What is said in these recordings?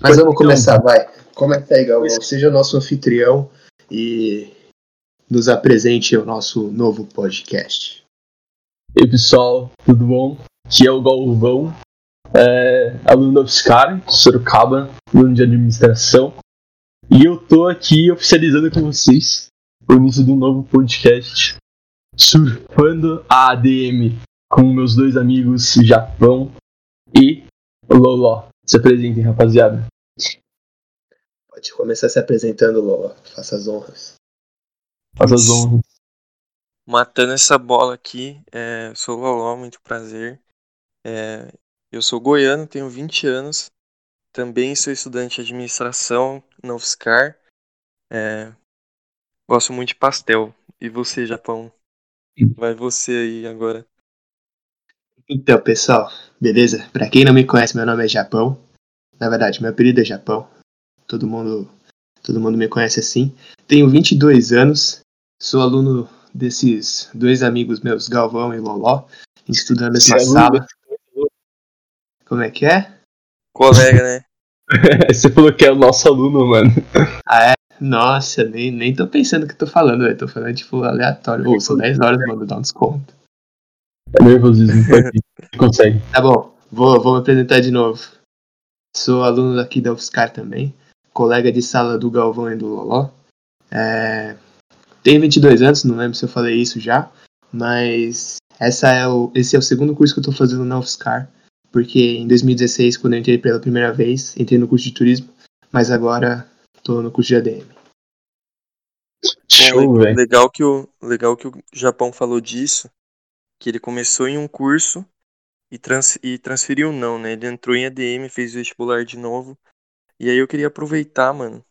Mas vamos começar, vai. Começa aí, Galvão. Seja o nosso anfitrião e nos apresente o nosso novo podcast. E aí, pessoal, tudo bom? Aqui é o Galvão, é, aluno da UFSCar, Sorocaba, aluno de administração. E eu tô aqui oficializando com vocês o início de um novo podcast, Surfando a ADM, com meus dois amigos Japão e Loló. Se apresentem, rapaziada. Pode começar se apresentando, Loló. Faça as honras. Faça as honras. Matando essa bola aqui, é, sou o Loló, muito prazer. É, eu sou goiano, tenho 20 anos. Também sou estudante de administração na UFSCar. É, gosto muito de pastel. E você, Japão? Vai você aí agora. Então, pessoal, beleza? Pra quem não me conhece, meu nome é Japão. Na verdade, meu apelido é Japão. Todo mundo, todo mundo me conhece assim. Tenho 22 anos. Sou aluno desses dois amigos meus, Galvão e Loló, estudando nessa sala. Como é que é? Colega, né? Você falou que é o nosso aluno, mano. Ah, é? Nossa, nem, nem tô pensando o que tô falando, velho. Tô falando, tipo, aleatório. Ô, são 10 horas, mano, dá um desconto. É nervosismo, consegue. Tá bom, vou, vou me apresentar de novo. Sou aluno daqui da UFSCar também, colega de sala do Galvão e do Loló. É... Tenho 22 anos, não lembro se eu falei isso já, mas essa é o, esse é o segundo curso que eu tô fazendo na UFSCar, porque em 2016, quando eu entrei pela primeira vez, entrei no curso de turismo, mas agora tô no curso de ADM. Show, velho. legal que o legal que o Japão falou disso, que ele começou em um curso e, trans, e transferiu não, né? Ele entrou em ADM, fez vestibular de novo. E aí eu queria aproveitar, mano,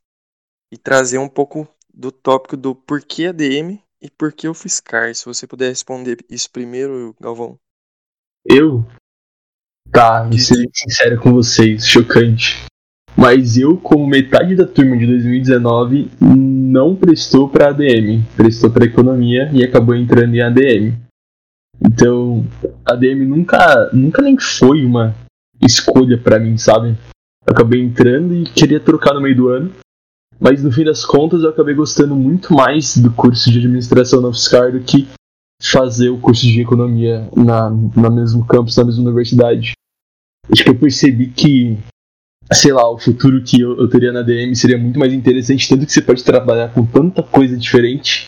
e trazer um pouco do tópico do porquê ADM e por que o Fiscar. Se você puder responder isso primeiro, Galvão. Eu? Tá, vou ser sincero com vocês, chocante. Mas eu, como metade da turma de 2019, não prestou pra ADM, prestou pra economia e acabou entrando em ADM. Então, ADM nunca, nunca nem foi uma escolha pra mim, sabe? Eu acabei entrando e queria trocar no meio do ano. Mas no fim das contas eu acabei gostando muito mais do curso de administração na UFSCar do que fazer o curso de economia na, na mesmo campus, na mesma universidade. Acho que eu percebi que, sei lá, o futuro que eu, eu teria na DM seria muito mais interessante, tanto que você pode trabalhar com tanta coisa diferente.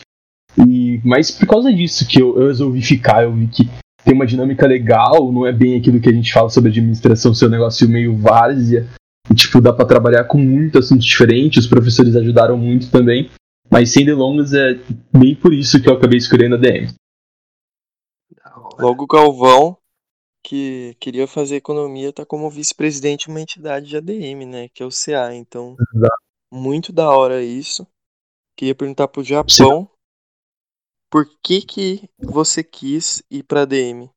Mas por causa disso que eu, eu resolvi ficar, eu vi que tem uma dinâmica legal, não é bem aquilo que a gente fala sobre administração, ser um negócio meio várzea. E, tipo, dá pra trabalhar com muitos assuntos diferentes, os professores ajudaram muito também. Mas sem delongas, é bem por isso que eu acabei escolhendo a DM. Logo o Galvão, que queria fazer economia, tá como vice-presidente de uma entidade de ADM, né? Que é o CA. Então, muito da hora isso. Queria perguntar pro Japão por que que você quis ir pra ADM?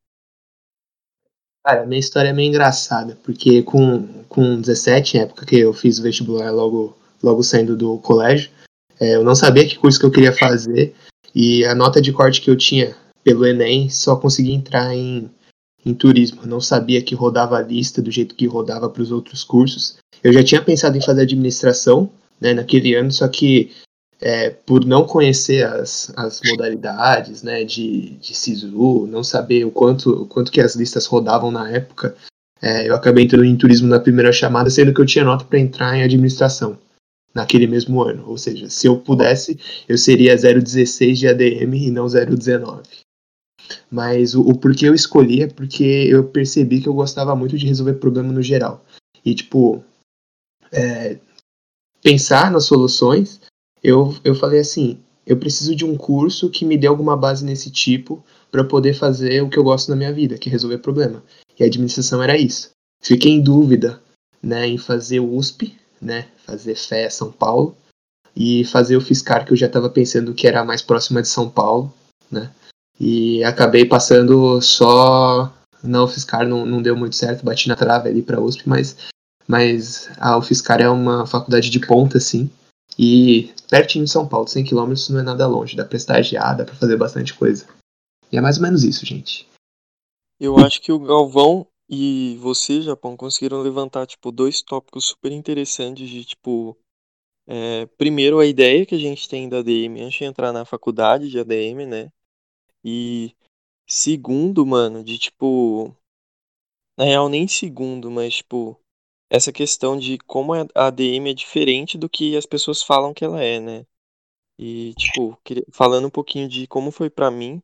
Cara, minha história é meio engraçada, porque com, com 17, época que eu fiz o vestibular logo, logo saindo do colégio, é, eu não sabia que curso que eu queria fazer, e a nota de corte que eu tinha pelo Enem só conseguia entrar em, em turismo. Eu não sabia que rodava a lista do jeito que rodava para os outros cursos. Eu já tinha pensado em fazer administração né, naquele ano, só que é, por não conhecer as, as modalidades né, de, de SISU, não saber o quanto, o quanto que as listas rodavam na época, é, eu acabei entrando em turismo na primeira chamada, sendo que eu tinha nota para entrar em administração naquele mesmo ano. Ou seja, se eu pudesse, eu seria 016 de ADM e não 019. Mas o, o porquê eu escolhi é porque eu percebi que eu gostava muito de resolver problema no geral. E, tipo, é, pensar nas soluções, eu, eu falei assim: eu preciso de um curso que me dê alguma base nesse tipo para poder fazer o que eu gosto na minha vida, que é resolver problema. E a administração era isso. Fiquei em dúvida né, em fazer o USP, né, fazer Fé São Paulo, e fazer o Fiscar, que eu já estava pensando que era mais próxima de São Paulo, né? E acabei passando só. Não, o Fiscar não, não deu muito certo, bati na trave ali para USP, mas, mas a UFSCar é uma faculdade de ponta, assim, e pertinho de São Paulo, 100 km não é nada longe, dá pra estagiar, dá pra fazer bastante coisa. E é mais ou menos isso, gente. Eu acho que o Galvão e você, Japão, conseguiram levantar, tipo, dois tópicos super interessantes de, tipo, é, primeiro a ideia que a gente tem da ADM antes de entrar na faculdade de ADM, né? E segundo, mano, de, tipo, na real nem segundo, mas, tipo, essa questão de como a ADM é diferente do que as pessoas falam que ela é, né? E, tipo, falando um pouquinho de como foi para mim.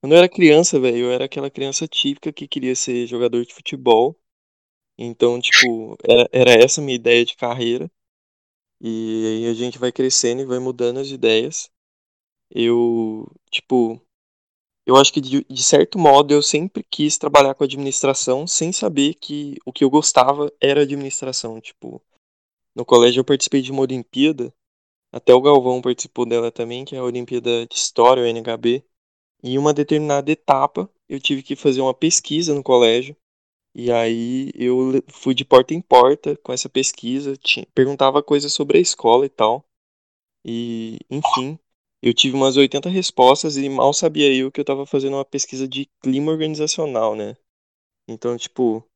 Quando eu era criança, velho, eu era aquela criança típica que queria ser jogador de futebol. Então, tipo, era, era essa minha ideia de carreira. E aí a gente vai crescendo e vai mudando as ideias. Eu, tipo, eu acho que de, de certo modo eu sempre quis trabalhar com administração sem saber que o que eu gostava era administração. Tipo, no colégio eu participei de uma Olimpíada até o Galvão participou dela também, que é a Olimpíada de História, o NHB. Em uma determinada etapa, eu tive que fazer uma pesquisa no colégio. E aí eu fui de porta em porta com essa pesquisa, tinha, perguntava coisas sobre a escola e tal. E, enfim, eu tive umas 80 respostas e mal sabia eu que eu estava fazendo uma pesquisa de clima organizacional, né? Então, tipo,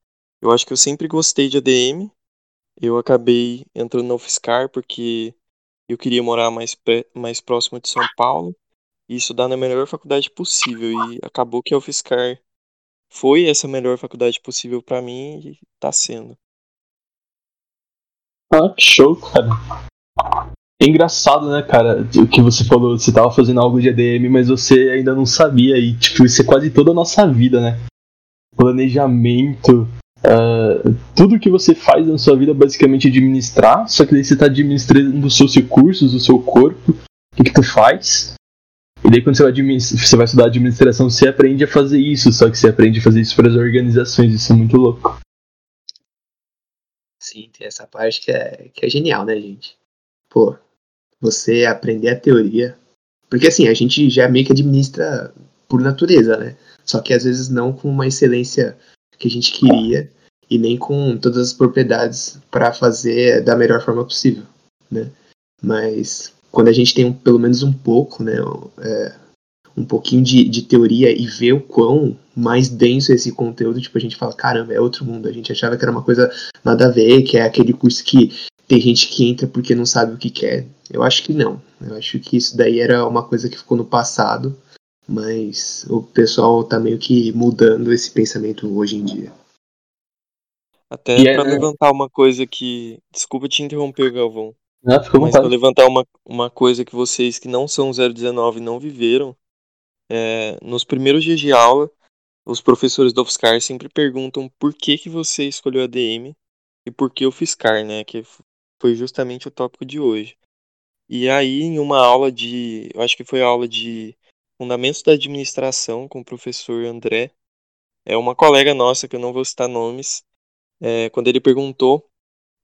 eu acho que eu sempre gostei de ADM. Eu acabei entrando na UFSCar porque eu queria morar mais, mais próximo de São Paulo e estudar na melhor faculdade possível. E acabou que a UFSCar foi essa melhor faculdade possível para mim e tá sendo. Ah, show, cara. É engraçado, né, cara, o que você falou, você tava fazendo algo de ADM, mas você ainda não sabia, e tipo, isso é quase toda a nossa vida, né? Planejamento, Uh, tudo que você faz na sua vida basicamente é administrar, só que daí você está administrando os seus recursos, o seu corpo, o que, que tu faz. E daí quando você vai, você vai estudar administração, você aprende a fazer isso, só que você aprende a fazer isso para as organizações, isso é muito louco. Sim, tem essa parte que é, que é genial, né, gente? Pô, você aprender a teoria. Porque assim, a gente já meio que administra por natureza, né? Só que às vezes não com uma excelência que a gente queria e nem com todas as propriedades para fazer da melhor forma possível, né? Mas quando a gente tem um, pelo menos um pouco, né, é, um pouquinho de, de teoria e vê o quão mais denso é esse conteúdo, tipo, a gente fala, caramba, é outro mundo. A gente achava que era uma coisa nada a ver, que é aquele curso que tem gente que entra porque não sabe o que quer. Eu acho que não. Eu acho que isso daí era uma coisa que ficou no passado mas o pessoal tá meio que mudando esse pensamento hoje em dia. Até para é... levantar uma coisa que. Desculpa te interromper, Galvão. Não, mas para levantar uma, uma coisa que vocês que não são 019 não viveram, é, nos primeiros dias de aula, os professores do UFSCar sempre perguntam por que, que você escolheu a DM e por que o FISCAR, né? Que foi justamente o tópico de hoje. E aí, em uma aula de. Eu acho que foi a aula de Fundamentos da Administração com o professor André. É uma colega nossa, que eu não vou citar nomes, é, quando ele perguntou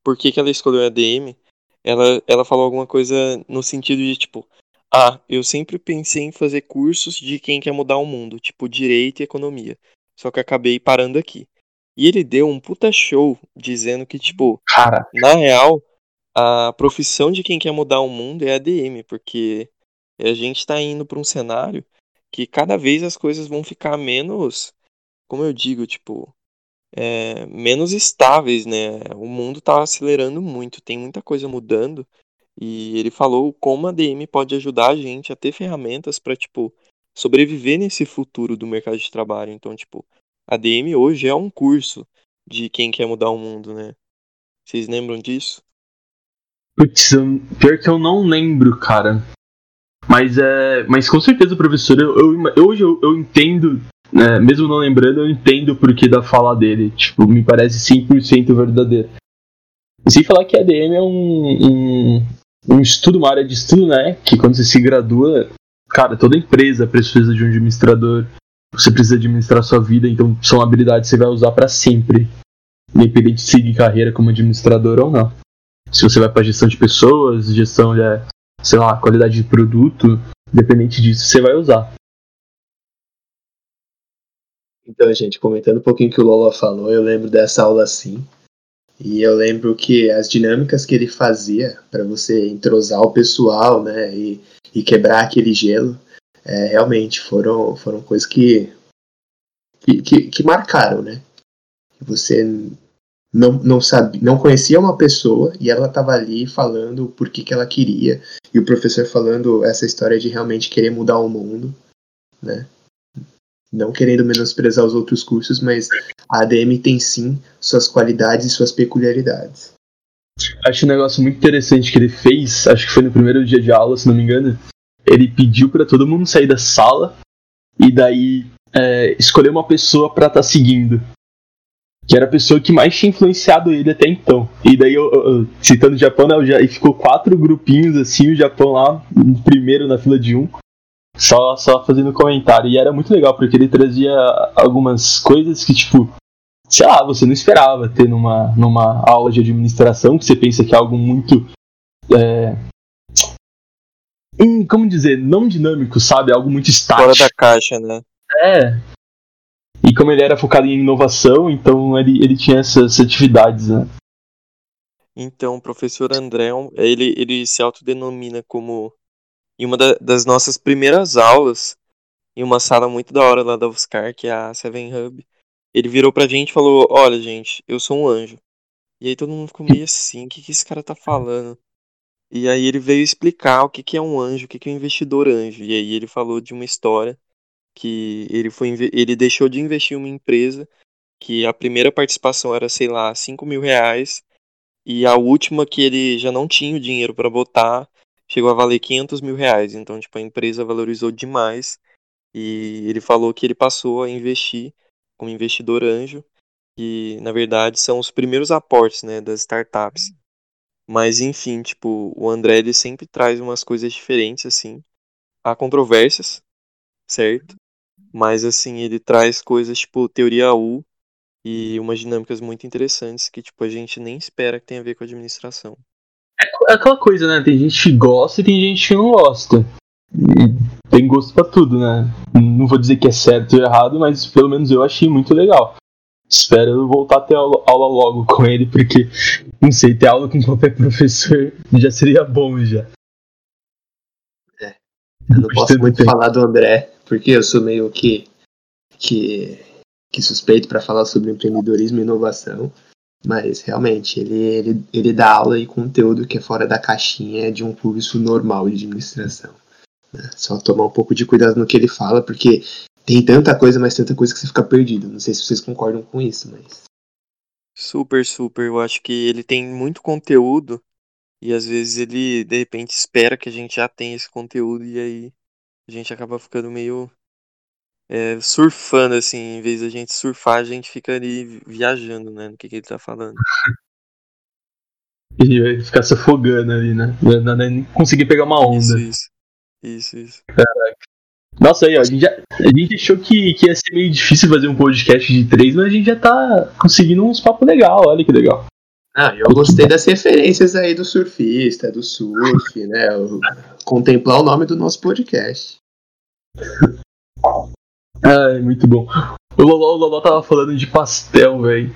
por que, que ela escolheu a ADM, ela, ela falou alguma coisa no sentido de tipo, ah, eu sempre pensei em fazer cursos de quem quer mudar o mundo, tipo direito e economia. Só que acabei parando aqui. E ele deu um puta show dizendo que, tipo, Cara. na real, a profissão de quem quer mudar o mundo é ADM, porque e a gente está indo para um cenário que cada vez as coisas vão ficar menos, como eu digo, tipo, é, menos estáveis, né? O mundo está acelerando muito, tem muita coisa mudando. E ele falou como a DM pode ajudar a gente a ter ferramentas para, tipo, sobreviver nesse futuro do mercado de trabalho. Então, tipo, a DM hoje é um curso de quem quer mudar o mundo, né? Vocês lembram disso? Putz, pior que eu não lembro, cara. Mas, é, mas com certeza, professor, eu, eu, hoje eu, eu entendo, né, mesmo não lembrando, eu entendo o porquê da fala dele. Tipo, me parece 100% verdadeiro. E sem falar que a ADM é um, um, um estudo, uma área de estudo, né? Que quando você se gradua, cara, toda empresa precisa de um administrador. Você precisa administrar sua vida, então são habilidades que você vai usar para sempre. Independente de seguir carreira como administrador ou não. Se você vai para gestão de pessoas, gestão de sei lá, qualidade de produto, independente disso, você vai usar. Então, gente, comentando um pouquinho que o Lola falou, eu lembro dessa aula assim. E eu lembro que as dinâmicas que ele fazia para você entrosar o pessoal, né, e, e quebrar aquele gelo, é, realmente foram, foram coisas que, que, que, que marcaram, né? Você não, não sabia, não conhecia uma pessoa e ela estava ali falando por que, que ela queria e o professor falando essa história de realmente querer mudar o mundo, né? Não querendo menosprezar os outros cursos, mas a ADM tem sim suas qualidades e suas peculiaridades. Acho um negócio muito interessante que ele fez, acho que foi no primeiro dia de aula, se não me engano. Ele pediu para todo mundo sair da sala e daí é, escolher uma pessoa para estar tá seguindo que era a pessoa que mais tinha influenciado ele até então. E daí, eu, eu, citando o Japão, né, já, e ficou quatro grupinhos assim, o Japão lá, primeiro na fila de um, só, só fazendo comentário. E era muito legal, porque ele trazia algumas coisas que, tipo, sei lá, você não esperava ter numa, numa aula de administração, que você pensa que é algo muito. É, hum, como dizer, não dinâmico, sabe? Algo muito estático. Fora da caixa, né? É, e como ele era focado em inovação, então ele, ele tinha essas atividades, né? Então, o professor André, ele, ele se autodenomina como em uma da, das nossas primeiras aulas, em uma sala muito da hora lá da UFSCar, que é a Seven Hub, ele virou pra gente e falou, olha gente, eu sou um anjo. E aí todo mundo ficou meio assim, o que, que esse cara tá falando? E aí ele veio explicar o que, que é um anjo, o que, que é um investidor anjo. E aí ele falou de uma história que ele foi ele deixou de investir em uma empresa que a primeira participação era, sei lá, 5 mil reais e a última que ele já não tinha o dinheiro para botar chegou a valer 500 mil reais. Então, tipo, a empresa valorizou demais e ele falou que ele passou a investir como investidor anjo que na verdade são os primeiros aportes, né, das startups. Mas enfim, tipo, o André ele sempre traz umas coisas diferentes assim. Há controvérsias, certo? Mas assim, ele traz coisas tipo teoria U e umas dinâmicas muito interessantes que tipo a gente nem espera que tenha a ver com administração. É aquela coisa, né? Tem gente que gosta e tem gente que não gosta. E tem gosto para tudo, né? Não vou dizer que é certo ou errado, mas pelo menos eu achei muito legal. Espero voltar a ter aula logo com ele, porque não sei, ter aula com qualquer professor já seria bom já. Eu não posso muito tempo. falar do André, porque eu sou meio que que, que suspeito para falar sobre empreendedorismo e inovação, mas realmente ele, ele, ele dá aula e conteúdo que é fora da caixinha de um curso normal de administração. Né? Só tomar um pouco de cuidado no que ele fala, porque tem tanta coisa, mas tanta coisa que você fica perdido. Não sei se vocês concordam com isso, mas. Super, super. Eu acho que ele tem muito conteúdo e às vezes ele de repente espera que a gente já tenha esse conteúdo e aí a gente acaba ficando meio é, surfando, assim, em vez da gente surfar, a gente fica ali viajando, né, no que, que ele tá falando. E vai ficar se afogando ali, né? Não, nem conseguir pegar uma onda. Isso, isso. Isso, isso. Caraca. Nossa, aí, ó, a gente, já, a gente achou que, que ia ser meio difícil fazer um podcast de três, mas a gente já tá conseguindo uns papos legal, olha que legal. Ah, eu gostei das referências aí do surfista, do surf, né? O, contemplar o nome do nosso podcast. Ai, muito bom. O Loló, o Loló tava falando de pastel, velho.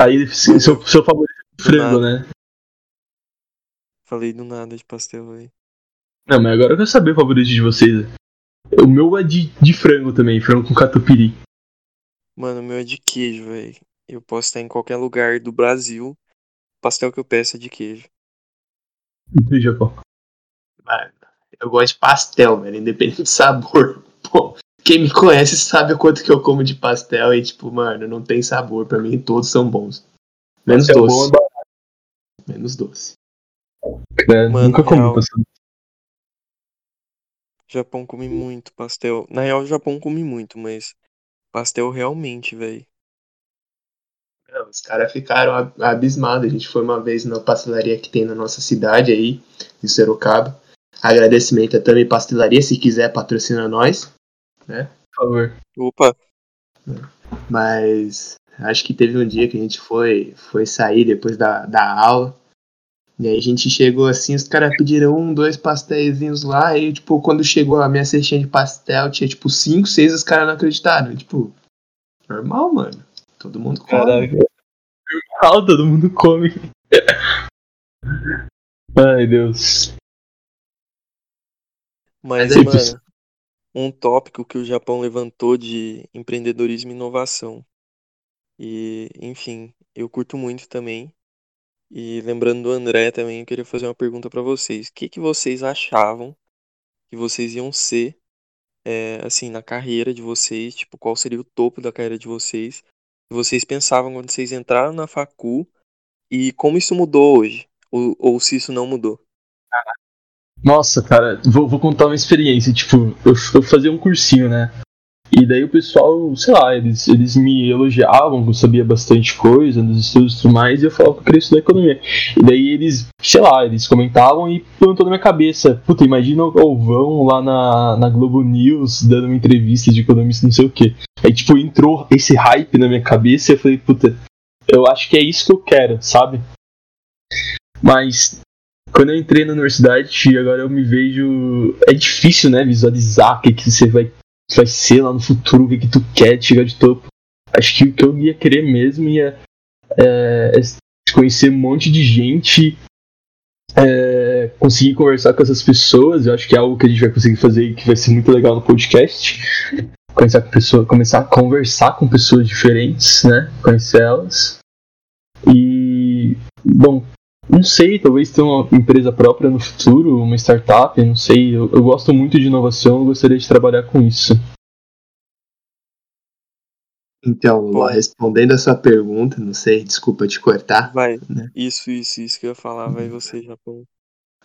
Aí, seu, seu favorito é frango, né? Falei do nada de pastel, velho. Não, mas agora eu quero saber o favorito de vocês. O meu é de, de frango também, frango com catupiry. Mano, o meu é de queijo, velho. Eu posso estar em qualquer lugar do Brasil. Pastel que eu peço é de queijo. Do Japão. Mano, eu gosto de pastel, velho, independente do sabor. Pô, quem me conhece sabe o quanto que eu como de pastel e, tipo, mano, não tem sabor. Pra mim, todos são bons. Menos pastel doce. Bom, é Menos doce. É, mano, nunca comi pastel. Japão come muito pastel. Na real, o Japão come muito, mas pastel realmente, velho. Os caras ficaram abismados. A gente foi uma vez na pastelaria que tem na nossa cidade aí, em Sorocaba. Agradecimento a também Pastelaria, se quiser patrocina nós, né? Por favor. Opa. Mas acho que teve um dia que a gente foi, foi sair depois da, da aula. E aí a gente chegou assim, os caras pediram um, dois pastéis lá, e tipo, quando chegou a minha cestinha de pastel, tinha tipo cinco, seis, os caras não acreditaram. Tipo, normal, mano. Todo mundo come. Caraca. Normal, todo mundo come. Ai, Deus. Mas, Mas é mano, um tópico que o Japão levantou de empreendedorismo e inovação. E, enfim, eu curto muito também. E lembrando do André também, eu queria fazer uma pergunta para vocês. O que, que vocês achavam que vocês iam ser, é, assim, na carreira de vocês? Tipo, qual seria o topo da carreira de vocês? Vocês pensavam quando vocês entraram na facu e como isso mudou hoje? Ou, ou se isso não mudou? Nossa, cara, vou, vou contar uma experiência. Tipo, eu, eu fazia um cursinho, né? E daí o pessoal, sei lá, eles, eles me elogiavam que eu sabia bastante coisa nos estudos e tudo mais, e eu falava que eu queria estudar economia. E daí eles, sei lá, eles comentavam e plantou na minha cabeça, puta, imagina o Galvão lá na, na Globo News dando uma entrevista de economista, não sei o que. Aí, tipo, entrou esse hype na minha cabeça e eu falei, puta, eu acho que é isso que eu quero, sabe? Mas quando eu entrei na universidade, agora eu me vejo. É difícil, né? Visualizar o que, que você vai, vai ser lá no futuro, o que, que tu quer chegar de topo. Acho que o que eu ia querer mesmo ia é, é conhecer um monte de gente, é, conseguir conversar com essas pessoas. Eu acho que é algo que a gente vai conseguir fazer e que vai ser muito legal no podcast. Começar com pessoa, começar a conversar com pessoas diferentes, né? Conhecer elas. E, bom, não sei, talvez ter uma empresa própria no futuro, uma startup, não sei. Eu, eu gosto muito de inovação, eu gostaria de trabalhar com isso. Então, Bom, respondendo a sua pergunta, não sei, desculpa te cortar. Vai, né? isso, isso, isso que eu ia falar, vai você, Japão.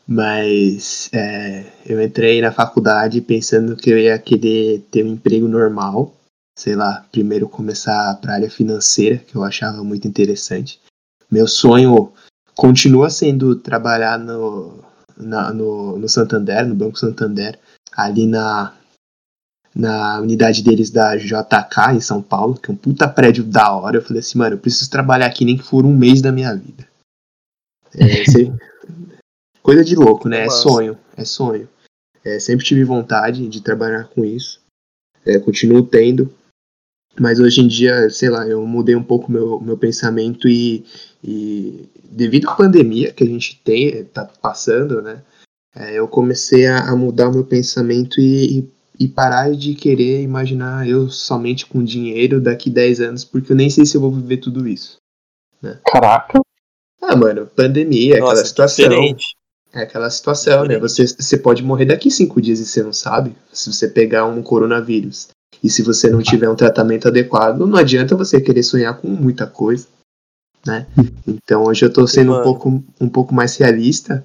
Mas é, eu entrei na faculdade pensando que eu ia querer ter um emprego normal, sei lá, primeiro começar para a área financeira, que eu achava muito interessante. Meu sonho continua sendo trabalhar no, na, no, no Santander, no Banco Santander, ali na, na unidade deles da JK em São Paulo, que é um puta prédio da hora. Eu falei assim, mano, eu preciso trabalhar aqui nem que for um mês da minha vida. É, coisa de louco, né? É sonho, é sonho. É, sempre tive vontade de trabalhar com isso. É, continuo tendo. Mas hoje em dia, sei lá, eu mudei um pouco meu, meu pensamento e, e devido à pandemia que a gente tem, tá passando, né? É, eu comecei a, a, mudar o meu pensamento e, e, e, parar de querer imaginar eu somente com dinheiro daqui 10 anos, porque eu nem sei se eu vou viver tudo isso. Né? Caraca! Ah, mano, pandemia, Nossa, aquela situação. Diferente. É aquela situação, né? Você, você pode morrer daqui cinco dias e você não sabe. Se você pegar um coronavírus. E se você não tiver um tratamento adequado, não adianta você querer sonhar com muita coisa né? Então hoje eu tô sendo um pouco, um pouco mais realista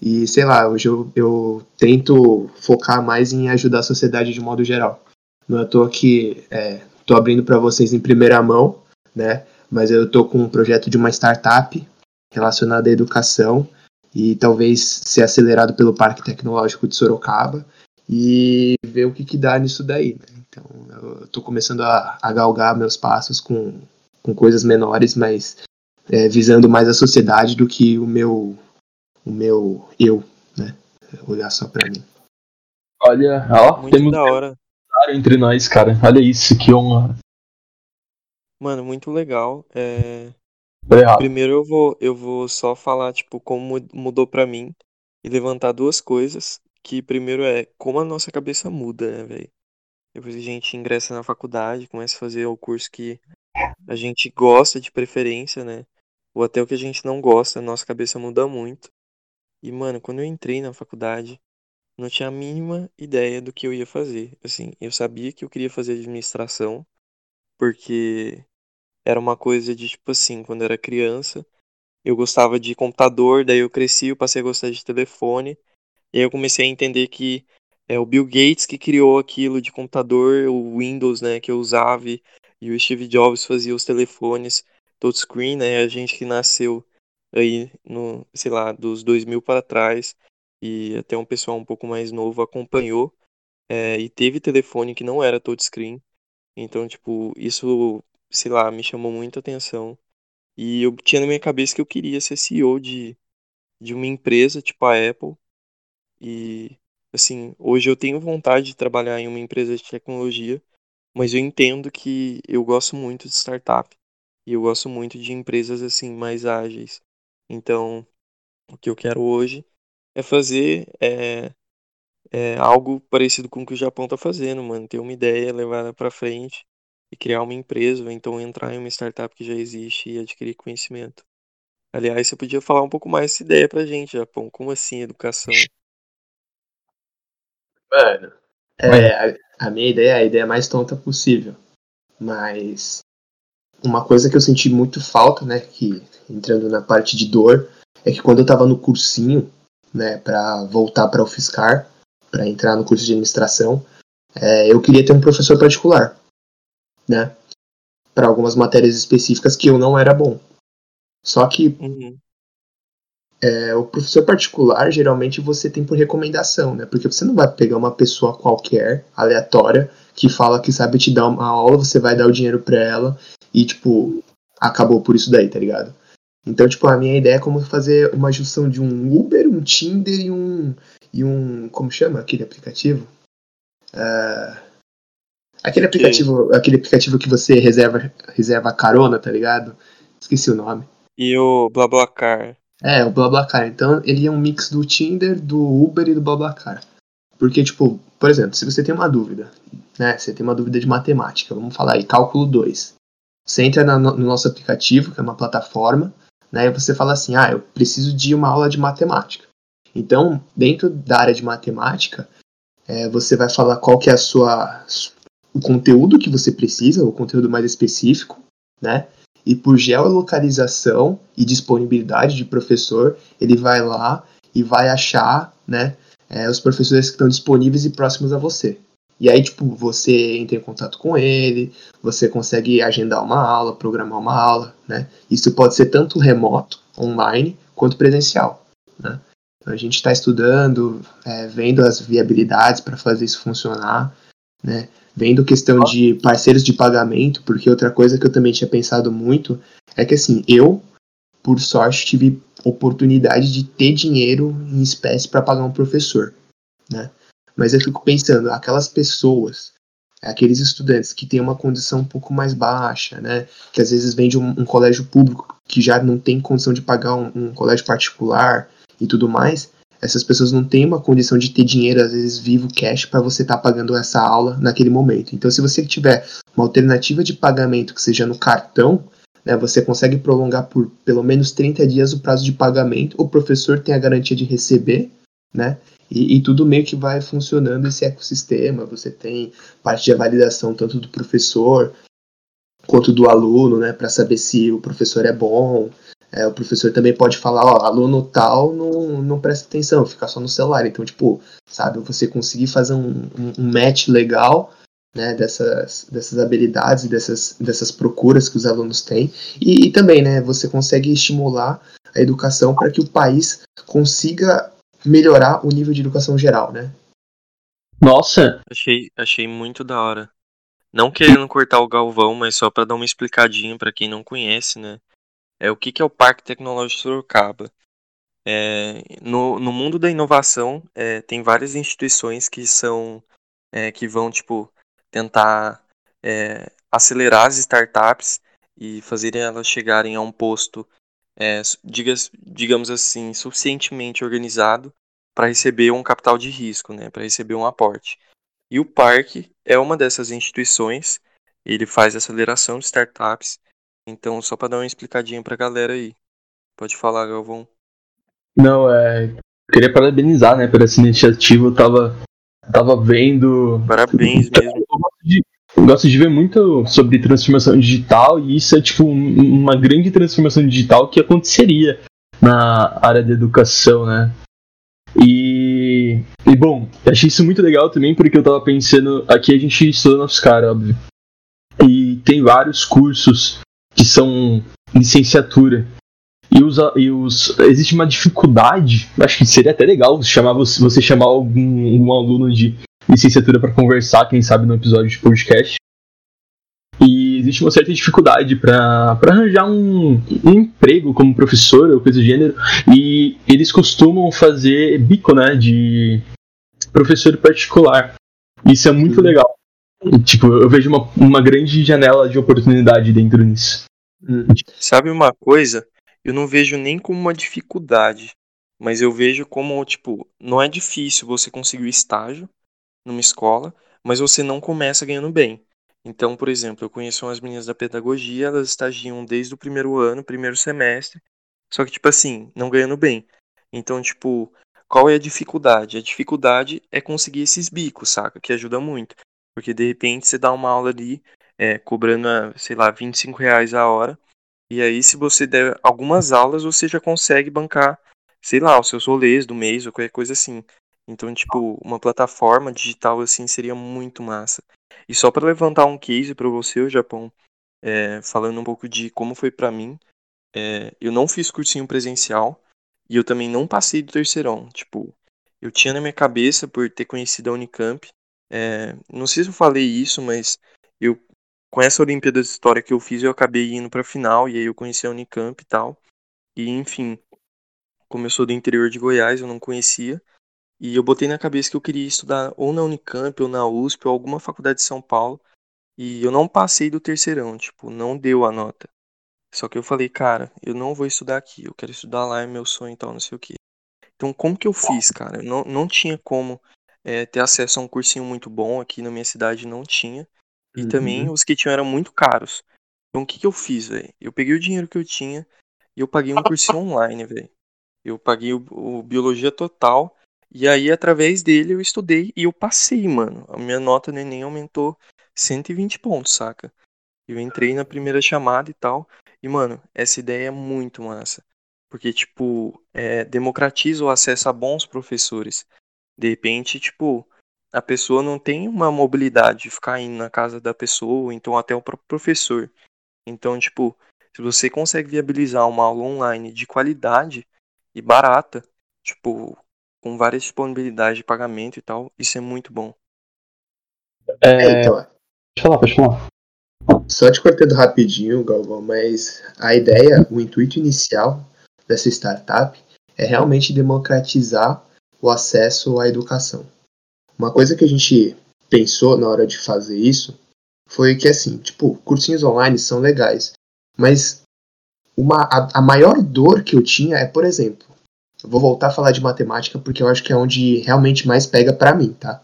e, sei lá, hoje eu, eu tento focar mais em ajudar a sociedade de modo geral. Não é à toa que é, tô abrindo para vocês em primeira mão, né? Mas eu tô com um projeto de uma startup relacionada à educação e talvez ser acelerado pelo Parque Tecnológico de Sorocaba e ver o que, que dá nisso daí. Né? Então, eu tô começando a, a galgar meus passos com, com coisas menores, mas é, visando mais a sociedade do que o meu o meu eu, né? Olhar só para mim. Olha, ó, muito temos da hora. entre nós, cara. Olha isso, que honra. Mano, muito legal. É... Primeiro eu vou eu vou só falar tipo como mudou para mim e levantar duas coisas, que primeiro é como a nossa cabeça muda, né, velho? Depois a gente ingressa na faculdade, começa a fazer o curso que a gente gosta de preferência, né? ou até o que a gente não gosta, nossa cabeça muda muito. E, mano, quando eu entrei na faculdade, não tinha a mínima ideia do que eu ia fazer. Assim, eu sabia que eu queria fazer administração, porque era uma coisa de tipo assim, quando eu era criança, eu gostava de computador, daí eu cresci, eu passei a gostar de telefone, e aí eu comecei a entender que é o Bill Gates que criou aquilo de computador, o Windows, né, que eu usava, e o Steve Jobs fazia os telefones touchscreen, né? A gente que nasceu aí no, sei lá, dos 2000 para trás e até um pessoal um pouco mais novo acompanhou é, e teve telefone que não era touchscreen. Então, tipo, isso, sei lá, me chamou muita atenção. E eu tinha na minha cabeça que eu queria ser CEO de, de uma empresa tipo a Apple. E, assim, hoje eu tenho vontade de trabalhar em uma empresa de tecnologia, mas eu entendo que eu gosto muito de startup. E eu gosto muito de empresas assim mais ágeis. Então, o que eu quero hoje é fazer é, é algo parecido com o que o Japão tá fazendo, mano. Ter uma ideia, levar ela pra frente e criar uma empresa, ou então entrar em uma startup que já existe e adquirir conhecimento. Aliás, você podia falar um pouco mais essa ideia pra gente, Japão. Como assim educação? Mano, é, a, a minha ideia é a ideia mais tonta possível. Mas uma coisa que eu senti muito falta, né, que entrando na parte de dor, é que quando eu tava no cursinho, né, para voltar para o Fiscar, para entrar no curso de administração, é, eu queria ter um professor particular, né, para algumas matérias específicas que eu não era bom. Só que Uhum. é, o professor particular geralmente você tem por recomendação, né? Porque você não vai pegar uma pessoa qualquer, aleatória, que fala que sabe te dar uma aula, você vai dar o dinheiro pra ela e, tipo, acabou por isso daí, tá ligado? Então, tipo, a minha ideia é como fazer uma junção de um Uber, um Tinder e um. e um. como chama aquele aplicativo? Ah, aquele aplicativo. aquele aplicativo que você reserva, reserva carona, tá ligado? Esqueci o nome. E o BlaBlaCar. É, o BlaBlaCar. Então, ele é um mix do Tinder, do Uber e do BlaBlaCar. Porque, tipo, por exemplo, se você tem uma dúvida, né? Você tem uma dúvida de matemática, vamos falar aí, cálculo 2. Você entra na- no nosso aplicativo, que é uma plataforma, né? E você fala assim, ah, eu preciso de uma aula de matemática. Então, dentro da área de matemática, é, você vai falar qual que é a sua o conteúdo que você precisa, o conteúdo mais específico, né? E por geolocalização e disponibilidade de professor, ele vai lá e vai achar, né, é, os professores que estão disponíveis e próximos a você. E aí, tipo, você entra em contato com ele, você consegue agendar uma aula, programar uma aula, né? Isso pode ser tanto remoto, online, quanto presencial, né? Então a gente está estudando, é, vendo as viabilidades para fazer isso funcionar, né? Vendo questão de parceiros de pagamento, porque outra coisa que eu também tinha pensado muito é que assim, eu, por sorte, tive oportunidade de ter dinheiro em espécie para pagar um professor, né? Mas eu fico pensando, aquelas pessoas, aqueles estudantes que têm uma condição um pouco mais baixa, né? Que às vezes vem de um, um colégio público que já não tem condição de pagar um, um colégio particular e tudo mais, essas pessoas não têm uma condição de ter dinheiro, às vezes vivo cash, para você estar pagando essa aula naquele momento. Então, se você tiver uma alternativa de pagamento que seja no cartão, né, você consegue prolongar por pelo menos 30 dias o prazo de pagamento, o professor tem a garantia de receber, né? E, e tudo meio que vai funcionando esse ecossistema. Você tem parte de validação tanto do professor quanto do aluno, né, para saber se o professor é bom. É, o professor também pode falar, ó, aluno tal não, não presta atenção, fica só no celular. Então, tipo, sabe, você conseguir fazer um, um, match legal né, dessas, dessas habilidades e dessas, dessas procuras que os alunos têm. E, e também, né, você consegue estimular a educação para que o país consiga melhorar o nível de educação geral, né? Nossa, Achei, achei muito da hora. Não querendo cortar o Galvão, mas só pra dar uma explicadinha pra quem não conhece, né? É o que que é o Parque Tecnológico Sorocaba. É, no, no mundo da inovação, é, tem várias instituições que são é, que vão tipo tentar é, acelerar as startups e fazerem elas chegarem a um posto, é, digas- digamos assim, suficientemente organizado para receber um capital de risco, né? Para receber um aporte. E o parque é uma dessas instituições. Ele faz aceleração de startups. Então, só para dar uma explicadinha pra galera aí. Pode falar, Galvão. não, é. Queria parabenizar, né, por essa iniciativa. Eu tava, tava vendo. Parabéns mesmo. Eu gosto, de, eu gosto de ver muito sobre transformação digital e isso é tipo um- uma grande transformação digital que aconteceria na área da educação, né? E, e bom, achei isso muito legal também porque eu tava pensando, aqui a gente estuda nosso cara, óbvio. E tem vários cursos são licenciatura. E os, e os existe uma dificuldade, acho que seria até legal chamar você, você chamar algum, algum aluno de licenciatura para conversar, quem sabe no episódio de podcast. E existe uma certa dificuldade para arranjar um, um emprego como professor ou coisa do gênero. E eles costumam fazer bico, né, de professor particular. Isso é muito Uhum. legal. Tipo, eu vejo uma, uma grande janela de oportunidade dentro disso. Sabe uma coisa? Eu não vejo nem como uma dificuldade, mas eu vejo como, tipo, não é difícil você conseguir o estágio numa escola, mas você não começa ganhando bem. Então, por exemplo, eu conheço umas meninas da pedagogia, elas estagiam desde o primeiro ano, primeiro semestre, só que, tipo assim, não ganhando bem. Então, tipo, qual é a dificuldade? A dificuldade é conseguir esses bicos, saca? Que ajuda muito. Porque de repente você dá uma aula ali, é, cobrando, sei lá, 25 reais a hora. E aí, se você der algumas aulas, você já consegue bancar, sei lá, os seus rolês do mês ou qualquer coisa assim. Então, tipo, uma plataforma digital assim seria muito massa. E só para levantar um case para você, o Japão, é, falando um pouco de como foi para mim, é, eu não fiz cursinho presencial e eu também não passei do terceirão. Tipo, eu tinha na minha cabeça por ter conhecido a Unicamp. É, não sei se eu falei isso, mas eu com essa Olimpíada de História que eu fiz, eu acabei indo pra final e aí eu conheci a Unicamp e tal. E enfim, como eu sou do interior de Goiás, eu não conhecia. E eu botei na cabeça que eu queria estudar ou na Unicamp ou na USP ou alguma faculdade de São Paulo. E eu não passei do terceirão, tipo, não deu a nota. Só que eu falei, cara, eu não vou estudar aqui, eu quero estudar lá, é meu sonho e tal, não sei o que. Então, como que eu fiz, cara? Eu não, não tinha como é, ter acesso a um cursinho muito bom aqui na minha cidade, não tinha. E uhum. também os que tinham eram muito caros. Então, o que, que eu fiz, velho? Eu peguei o dinheiro que eu tinha e eu paguei um cursinho online, velho. Eu paguei o, o Biologia Total. E aí, através dele, eu estudei e eu passei, mano. A minha nota no Enem aumentou 120 pontos, saca? Eu entrei na primeira chamada e tal. E, mano, essa ideia é muito massa. Porque, tipo, é, democratiza o acesso a bons professores. De repente, tipo, a pessoa não tem uma mobilidade de ficar indo na casa da pessoa, ou então até o próprio professor. Então, tipo, se você consegue viabilizar uma aula online de qualidade e barata, tipo, com várias disponibilidades de pagamento e tal, isso é muito bom. É, é então. Pode falar, pode falar. Só te cortando rapidinho, Galvão, mas a ideia, o intuito inicial dessa startup é realmente democratizar o acesso à educação. Uma coisa que a gente pensou na hora de fazer isso foi que, assim, tipo, cursinhos online são legais, mas uma, a, a maior dor que eu tinha é, por exemplo, eu vou voltar a falar de matemática porque eu acho que é onde realmente mais pega para mim, tá?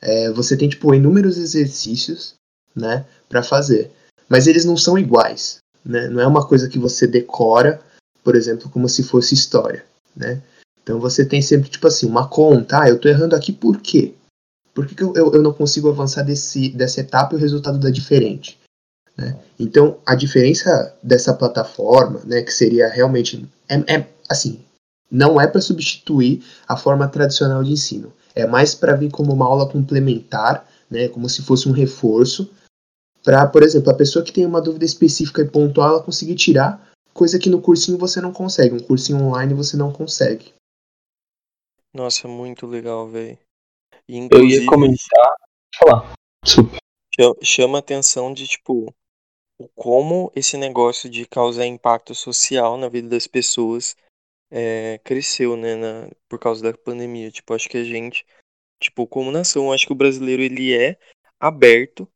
É, você tem, tipo, inúmeros exercícios né, para fazer. Mas eles não são iguais, né? Não é uma coisa que você decora, por exemplo, como se fosse história, né? Então você tem sempre, tipo assim, uma conta, ah, eu tô errando aqui por quê? Por que, que eu, eu, eu não consigo avançar desse, dessa etapa e o resultado dá diferente? Né? Então, a diferença dessa plataforma, né, que seria realmente, é, é assim, não é para substituir a forma tradicional de ensino, é mais para vir como uma aula complementar, né, como se fosse um reforço para, por exemplo, a pessoa que tem uma dúvida específica e pontual, ela conseguir tirar, coisa que no cursinho você não consegue, um cursinho online você não consegue. Nossa, muito legal, velho. Eu ia comentar, falar, desculpa. Chama atenção de, tipo, como esse negócio de causar impacto social na vida das pessoas é, cresceu, né, na, por causa da pandemia. Tipo, acho que a gente, tipo, como nação, acho que o brasileiro, ele é aberto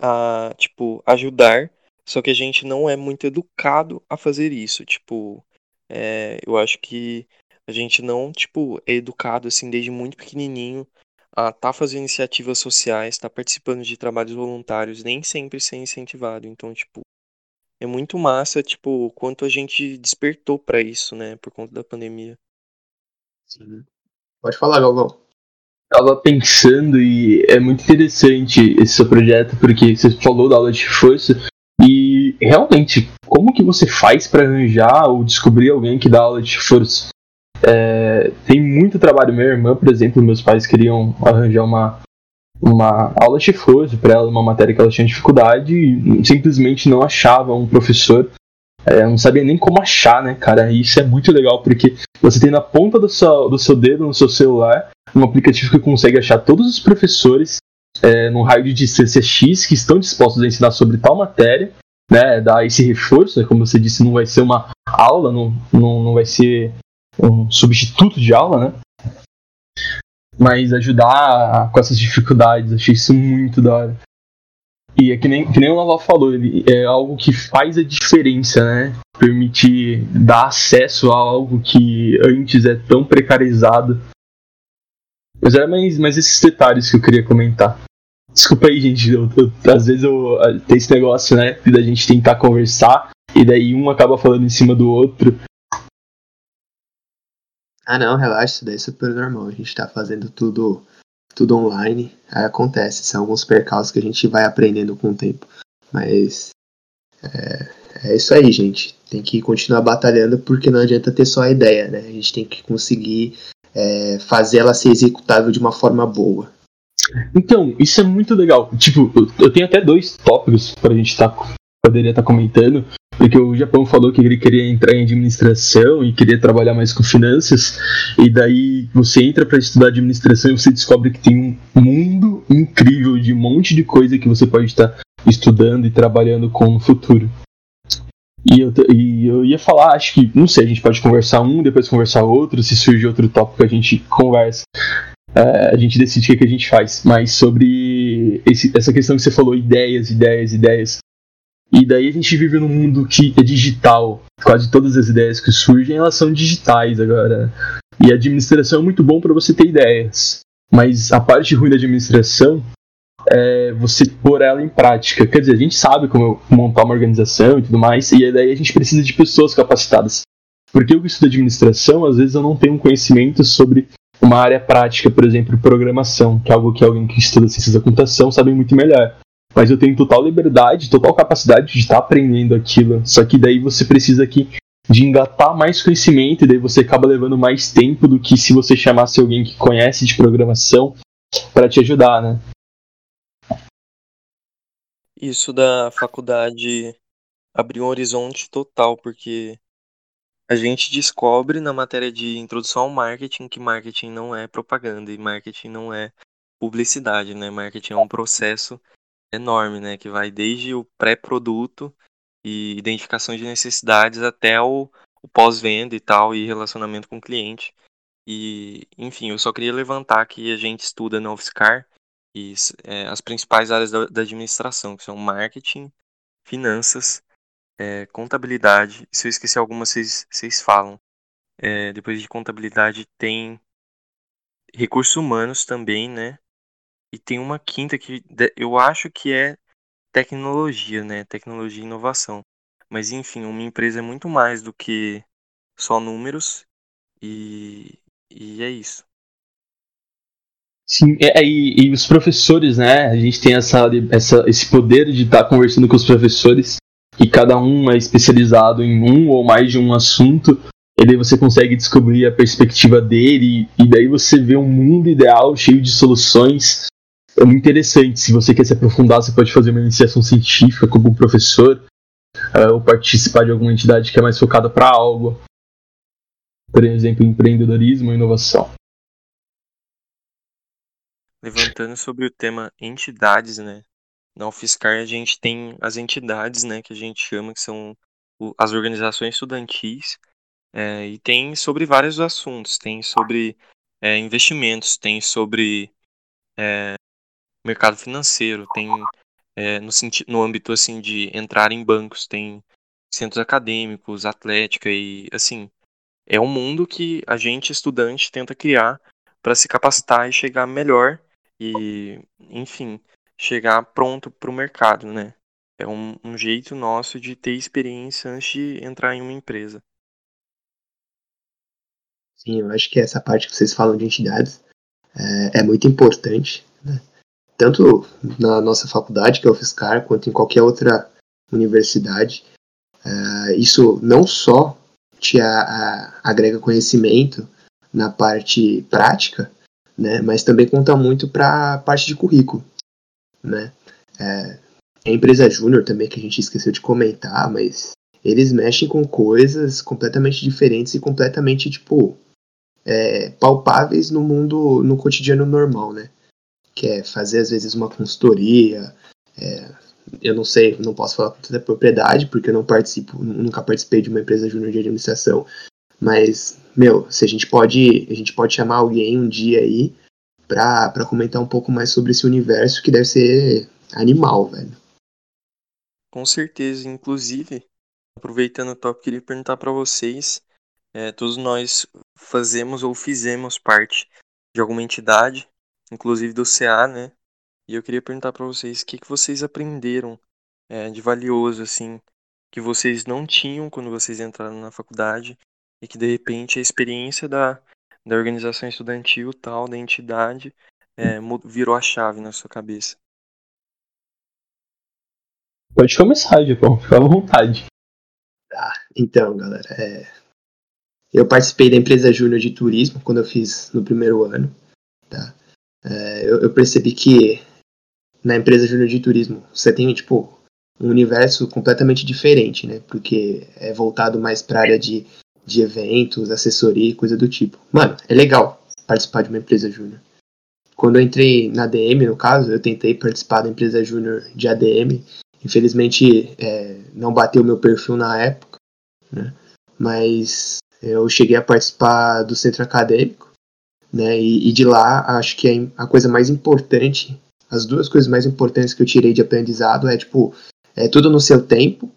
a, tipo, ajudar, só que a gente não é muito educado a fazer isso. Tipo, é, eu acho que a gente não, tipo, é educado, assim, desde muito pequenininho a tá fazendo iniciativas sociais, tá participando de trabalhos voluntários, nem sempre ser incentivado. Então, tipo, é muito massa, tipo, quanto a gente despertou para isso, né, por conta da pandemia. Sim. Pode falar, Galvão tava pensando e é muito interessante esse seu projeto, porque você falou da aula de reforço e realmente, como que você faz para arranjar ou descobrir alguém que dá aula de reforço? É, tem muito trabalho. Minha irmã, por exemplo, meus pais queriam arranjar uma, uma aula reforço para ela, uma matéria que ela tinha dificuldade e simplesmente não achava um professor. É, não sabia nem como achar, né, cara? E isso é muito legal porque você tem na ponta do seu, do seu dedo no seu celular um aplicativo que consegue achar todos os professores é, num raio de distância X que estão dispostos a ensinar sobre tal matéria, né, dar esse reforço, né, como você disse, não vai ser uma aula, não, não, não vai ser um substituto de aula, né? Mas ajudar com essas dificuldades, achei isso muito da hora. E é que nem, que nem o Naval falou, ele é algo que faz a diferença, né? Permitir dar acesso a algo que antes é tão precarizado mas era mais, mais esses detalhes que eu queria comentar. Desculpa aí, gente. Eu, eu, às vezes eu, tem esse negócio, né? Da gente tentar conversar e daí um acaba falando em cima do outro. Ah, não, relaxa, isso daí é super normal. A gente tá fazendo tudo, tudo online. Aí acontece. São alguns percalços que a gente vai aprendendo com o tempo. Mas é, é isso aí, gente. Tem que continuar batalhando porque não adianta ter só a ideia, né? A gente tem que conseguir é, fazer ela ser executável de uma forma boa. Então, isso é muito legal. Tipo, eu tenho até dois tópicos pra gente tá, poderia estar tá comentando. Porque o Japão falou que ele queria entrar em administração e queria trabalhar mais com finanças. E daí você entra para estudar administração e você descobre que tem um mundo incrível de um monte de coisa que você pode estar estudando e trabalhando com no futuro. E eu, e eu ia falar, acho que, não sei, a gente pode conversar um, depois conversar outro, se surge outro tópico a gente conversa. É, a gente decide o que, que a gente faz. Mas sobre esse, essa questão que você falou, ideias, ideias, ideias. E daí a gente vive num mundo que é digital. Quase todas as ideias que surgem elas são digitais agora. E a administração é muito bom para você ter ideias. Mas a parte ruim da administração é você pôr ela em prática. Quer dizer, a gente sabe como montar uma organização e tudo mais, e daí a gente precisa de pessoas capacitadas. Porque eu que estudo administração, às vezes eu não tenho um conhecimento sobre uma área prática, por exemplo, programação, que é algo que alguém que estuda ciências da computação sabe muito melhor. Mas eu tenho total liberdade, total capacidade de estar aprendendo aquilo. Só que daí você precisa aqui de engatar mais conhecimento, e daí você acaba levando mais tempo do que se você chamasse alguém que conhece de programação para te ajudar, né? Isso da faculdade abriu um horizonte total, porque a gente descobre na matéria de introdução ao marketing que marketing não é propaganda e marketing não é publicidade, né? Marketing é um processo enorme, né? Que vai desde o pré-produto e identificação de necessidades até o, o pós-venda e tal, e relacionamento com o cliente. E, enfim, eu só queria levantar que a gente estuda na UFSCar e, é, as principais áreas da, da, administração, que são marketing, finanças, é, contabilidade. Se eu esquecer alguma, vocês, falam. É, depois de contabilidade tem recursos humanos também, né? E tem uma quinta que eu acho que é tecnologia, né? Tecnologia e inovação. Mas enfim, uma empresa é muito mais do que só números e, e é isso. Sim, é, e, e, os professores, né? A gente tem essa, essa, esse poder de estar tá conversando com os professores, e cada um é especializado em um ou mais de um assunto, e daí você consegue descobrir a perspectiva dele, e daí você vê um mundo ideal cheio de soluções. É muito interessante. Se você quer se aprofundar, você pode fazer uma iniciação científica com algum professor, uh, ou participar de alguma entidade que é mais focada para algo. Por exemplo, empreendedorismo e inovação levantando sobre o tema entidades, né? Na UFSCar a gente tem as entidades, né, que a gente chama, que são as organizações estudantis, é, e tem sobre vários assuntos. Tem sobre é, investimentos, tem sobre é, mercado financeiro, tem é, no, no âmbito assim de entrar em bancos, tem centros acadêmicos, atlética e assim é um mundo que a gente estudante tenta criar para se capacitar e chegar melhor e, enfim, chegar pronto para o mercado, né? É um, um jeito nosso de ter experiência antes de entrar em uma empresa. Sim, eu acho que essa parte que vocês falam de entidades é, é muito importante, né? Tanto na nossa faculdade, que é o FISCAR, quanto em qualquer outra universidade. É, isso não só te a, a, agrega conhecimento na parte prática, né? Mas também conta muito para a parte de currículo, né? É, a empresa júnior também que a gente esqueceu de comentar, mas eles mexem com coisas completamente diferentes e completamente tipo é, palpáveis no mundo, no cotidiano normal, né? Que é fazer às vezes uma consultoria. É, eu não sei, não posso falar com toda propriedade porque eu não participo, nunca participei de uma empresa júnior de administração, mas meu, se a gente pode, a gente pode chamar alguém um dia aí pra comentar um pouco mais sobre esse universo que deve ser animal, velho. Com certeza, inclusive, aproveitando o tópico, queria perguntar para vocês, é, todos nós fazemos ou fizemos parte de alguma entidade, inclusive do CA, né? E eu queria perguntar para vocês o que, que vocês aprenderam é, de valioso, assim, que vocês não tinham quando vocês entraram na faculdade e que de repente a experiência da, da organização estudantil tal, da entidade, é, virou a chave na sua cabeça. Pode começar, Japão, fica à vontade. Tá, então, galera, é... eu participei da empresa júnior de turismo quando eu fiz no primeiro ano, tá? É, eu, eu percebi que na empresa júnior de turismo você tem, tipo, um universo completamente diferente, né? Porque é voltado mais para área de, de eventos, assessoria e coisa do tipo. Mano, é legal participar de uma empresa júnior. Quando eu entrei na ADM, no caso, eu tentei participar da empresa júnior de ADM Infelizmente é, não bateu meu perfil na época, né? mas eu cheguei a participar do centro acadêmico, né? E, e, de lá acho que a coisa mais importante, as duas coisas mais importantes que eu tirei de aprendizado é tipo é tudo no seu tempo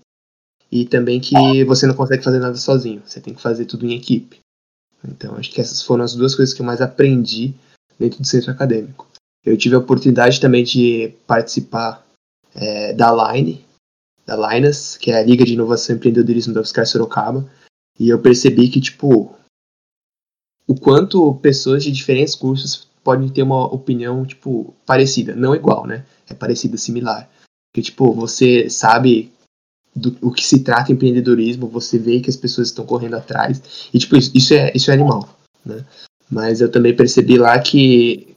e também que você não consegue fazer nada sozinho, você tem que fazer tudo em equipe. Então acho que essas foram as duas coisas que eu mais aprendi dentro do centro acadêmico. Eu tive a oportunidade também de participar é, da Line, da Linus, que é a Liga de Inovação e Empreendedorismo da Oscar Sorocaba, e eu percebi que, tipo, o quanto pessoas de diferentes cursos podem ter uma opinião, tipo, parecida, não igual, né? É parecida, similar. Porque, tipo, você sabe do o que se trata empreendedorismo, você vê que as pessoas estão correndo atrás, e, tipo, isso, isso é, isso é animal, né? Mas eu também percebi lá que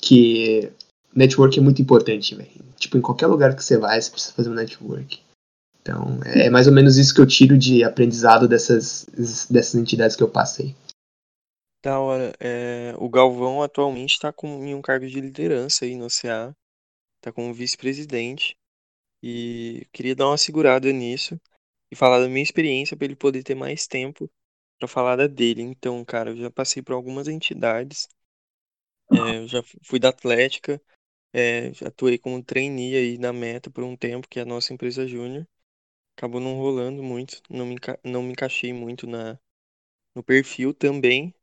que network é muito importante, velho. Tipo, em qualquer lugar que você vai, você precisa fazer um network. Então, é, mais ou menos isso que eu tiro de aprendizado dessas, dessas entidades que eu passei. Da hora. É, o Galvão atualmente está em um cargo de liderança aí no CA. Está como vice-presidente. E queria dar uma segurada nisso e falar da minha experiência para ele poder ter mais tempo para falar da dele. Então, cara, eu já passei por algumas entidades. É, eu já fui da Atlética, é, atuei como trainee aí na Meta por um tempo, que é a nossa empresa júnior. Acabou não rolando muito, não me, não me encaixei muito na, no perfil também.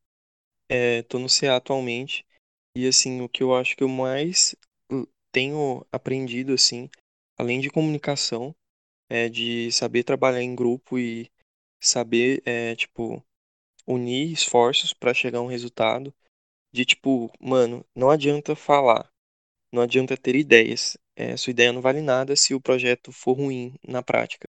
É, tô no CA atualmente. E assim, o que eu acho que eu mais tenho aprendido, assim, além de comunicação, é de saber trabalhar em grupo e saber, é, tipo, unir esforços para chegar a um resultado. De tipo, mano, não adianta falar, não adianta ter ideias. É, sua ideia não vale nada se o projeto for ruim na prática.